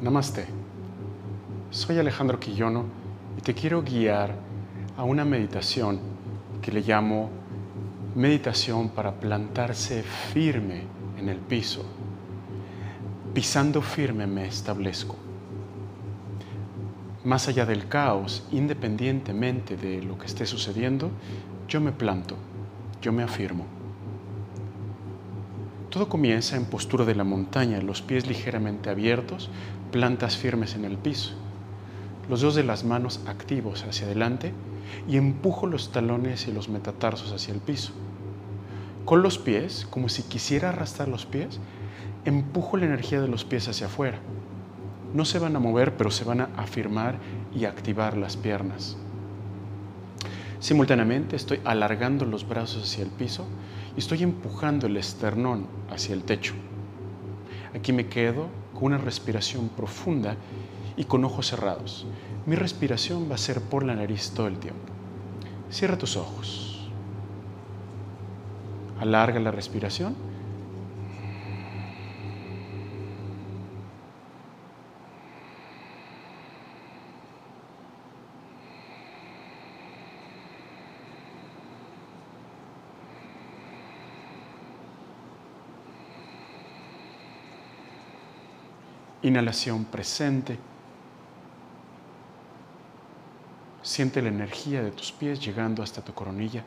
Namaste. Soy Alejandro Quillono y te quiero guiar a una meditación que le llamo meditación para plantarse firme en el piso. Pisando firme me establezco. Más allá del caos, independientemente de lo que esté sucediendo, yo me planto, yo me afirmo. Todo comienza en postura de la montaña, los pies ligeramente abiertos, plantas firmes en el piso, los dos de las manos activos hacia adelante y empujo los talones y los metatarsos hacia el piso. Con los pies, como si quisiera arrastrar los pies, empujo la energía de los pies hacia afuera. No se van a mover, pero se van a afirmar y activar las piernas. Simultáneamente estoy alargando los brazos hacia el piso y estoy empujando el esternón hacia el techo. Aquí me quedo con una respiración profunda y con ojos cerrados. Mi respiración va a ser por la nariz todo el tiempo. Cierra tus ojos. Alarga la respiración. Inhalación presente. Siente la energía de tus pies llegando hasta tu coronilla.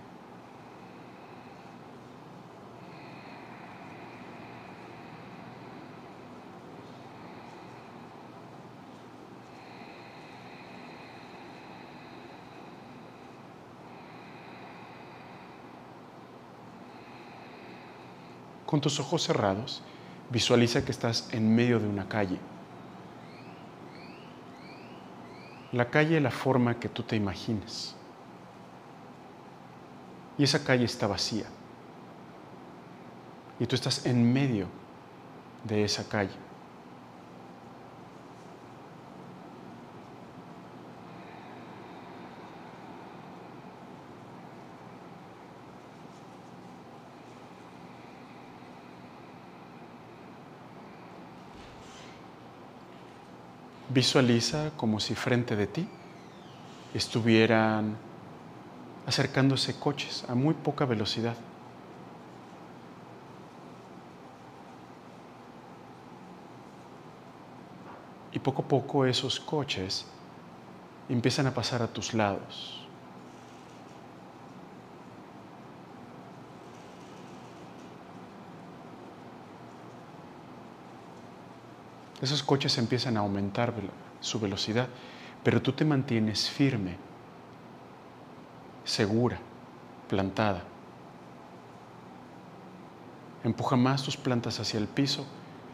Con tus ojos cerrados, Visualiza que estás en medio de una calle. La calle la forma que tú te imagines. Y esa calle está vacía. Y tú estás en medio de esa calle. Visualiza como si frente de ti estuvieran acercándose coches a muy poca velocidad. Y poco a poco esos coches empiezan a pasar a tus lados. Esos coches empiezan a aumentar su velocidad, pero tú te mantienes firme, segura, plantada. Empuja más tus plantas hacia el piso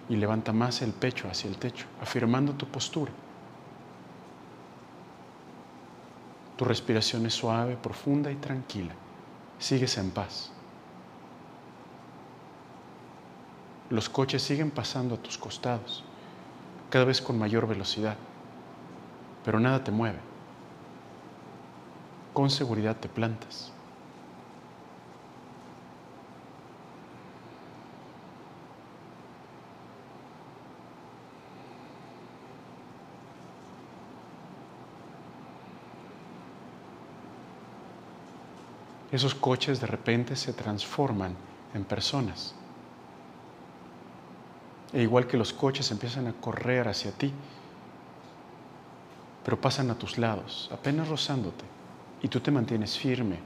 y levanta más el pecho hacia el techo, afirmando tu postura. Tu respiración es suave, profunda y tranquila. Sigues en paz. Los coches siguen pasando a tus costados cada vez con mayor velocidad, pero nada te mueve. Con seguridad te plantas. Esos coches de repente se transforman en personas. E igual que los coches empiezan a correr hacia ti, pero pasan a tus lados, apenas rozándote, y tú te mantienes firme,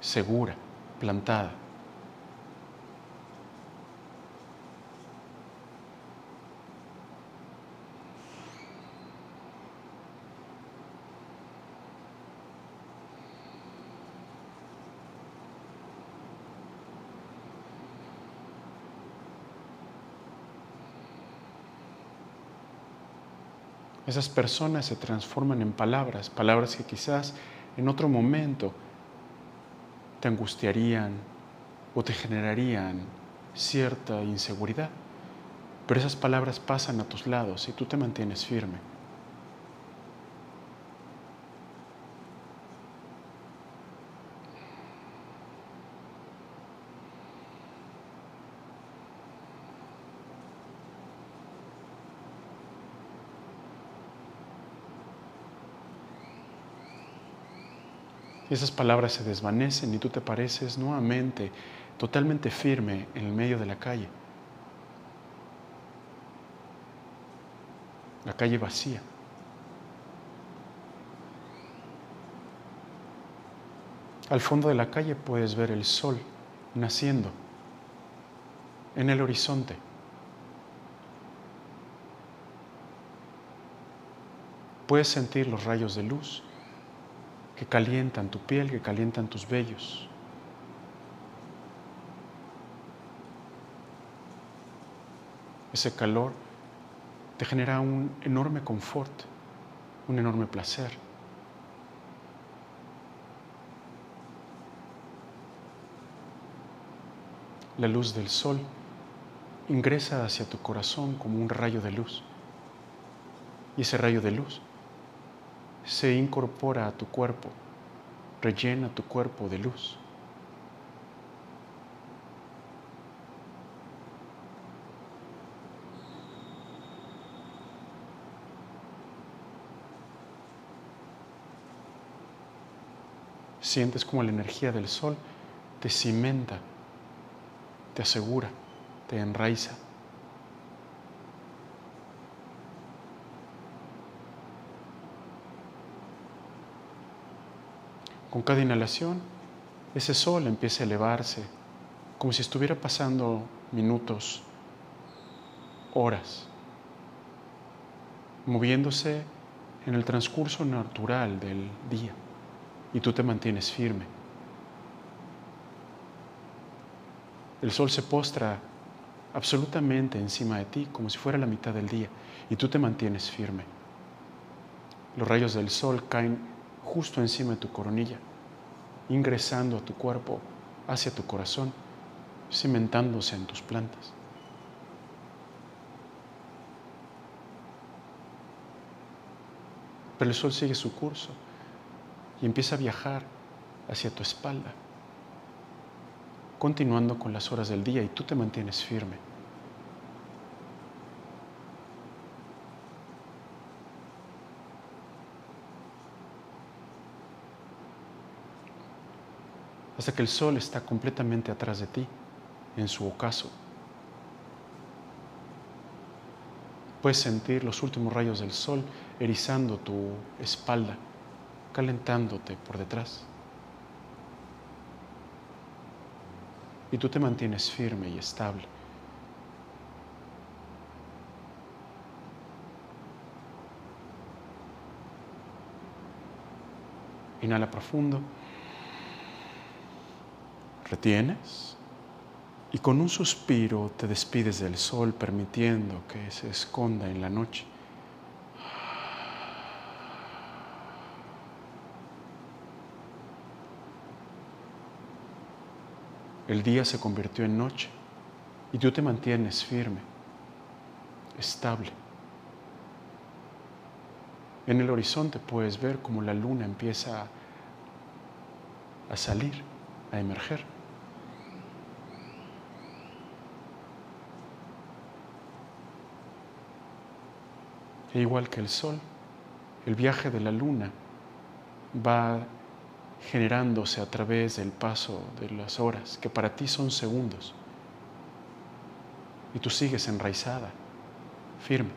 segura, plantada. Esas personas se transforman en palabras, palabras que quizás en otro momento te angustiarían o te generarían cierta inseguridad. Pero esas palabras pasan a tus lados y tú te mantienes firme. Esas palabras se desvanecen y tú te pareces nuevamente totalmente firme en el medio de la calle. La calle vacía. Al fondo de la calle puedes ver el sol naciendo en el horizonte. Puedes sentir los rayos de luz que calientan tu piel, que calientan tus vellos. Ese calor te genera un enorme confort, un enorme placer. La luz del sol ingresa hacia tu corazón como un rayo de luz. Y ese rayo de luz se incorpora a tu cuerpo, rellena tu cuerpo de luz. Sientes como la energía del sol te cimenta, te asegura, te enraiza. Con cada inhalación, ese sol empieza a elevarse, como si estuviera pasando minutos, horas, moviéndose en el transcurso natural del día, y tú te mantienes firme. El sol se postra absolutamente encima de ti, como si fuera la mitad del día, y tú te mantienes firme. Los rayos del sol caen justo encima de tu coronilla, ingresando a tu cuerpo, hacia tu corazón, cimentándose en tus plantas. Pero el sol sigue su curso y empieza a viajar hacia tu espalda, continuando con las horas del día y tú te mantienes firme. Hasta que el sol está completamente atrás de ti, en su ocaso. Puedes sentir los últimos rayos del sol erizando tu espalda, calentándote por detrás. Y tú te mantienes firme y estable. Inhala profundo retienes y con un suspiro te despides del sol permitiendo que se esconda en la noche. El día se convirtió en noche y tú te mantienes firme, estable. En el horizonte puedes ver cómo la luna empieza a salir, a emerger. E igual que el sol, el viaje de la luna va generándose a través del paso de las horas, que para ti son segundos. Y tú sigues enraizada, firme.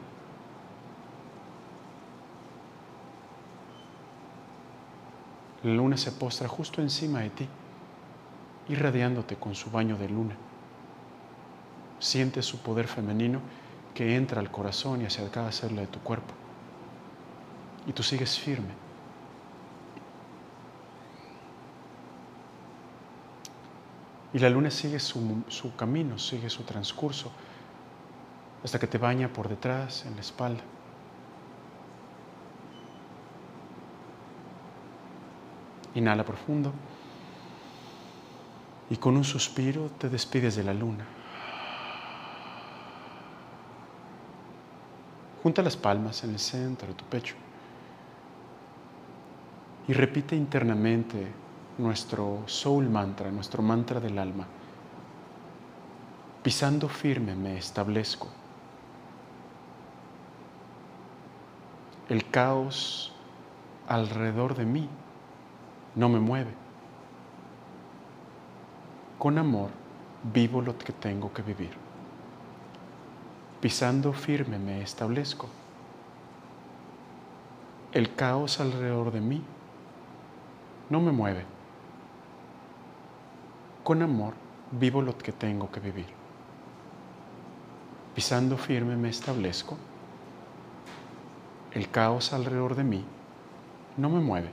La luna se postra justo encima de ti, irradiándote con su baño de luna. Sientes su poder femenino que entra al corazón y hacia cada célula de tu cuerpo. Y tú sigues firme. Y la luna sigue su, su, camino, sigue su transcurso, hasta que te baña por detrás, en la espalda. Inhala profundo y con un suspiro te despides de la luna. Junta las palmas en el centro de tu pecho y repite internamente nuestro soul mantra, nuestro mantra del alma. Pisando firme me establezco. El caos alrededor de mí no me mueve. Con amor vivo lo que tengo que vivir. Pisando firme me establezco. El caos alrededor de mí no me mueve. Con amor vivo lo que tengo que vivir. Pisando firme me establezco. El caos alrededor de mí no me mueve.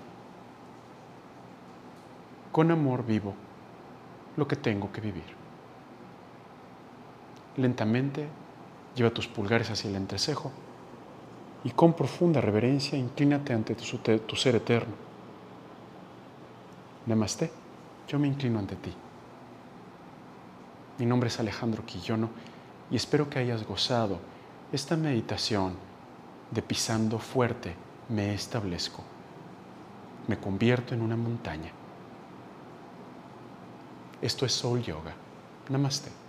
Con amor vivo lo que tengo que vivir. Lentamente lleva tus pulgares hacia el entrecejo y con profunda reverencia inclínate ante tu, ser eterno. Namaste, yo me inclino ante ti. Mi nombre es Alejandro Quillono y espero que hayas gozado esta meditación de pisando fuerte me establezco. Me convierto en una montaña. Esto es Soul Yoga. Namaste.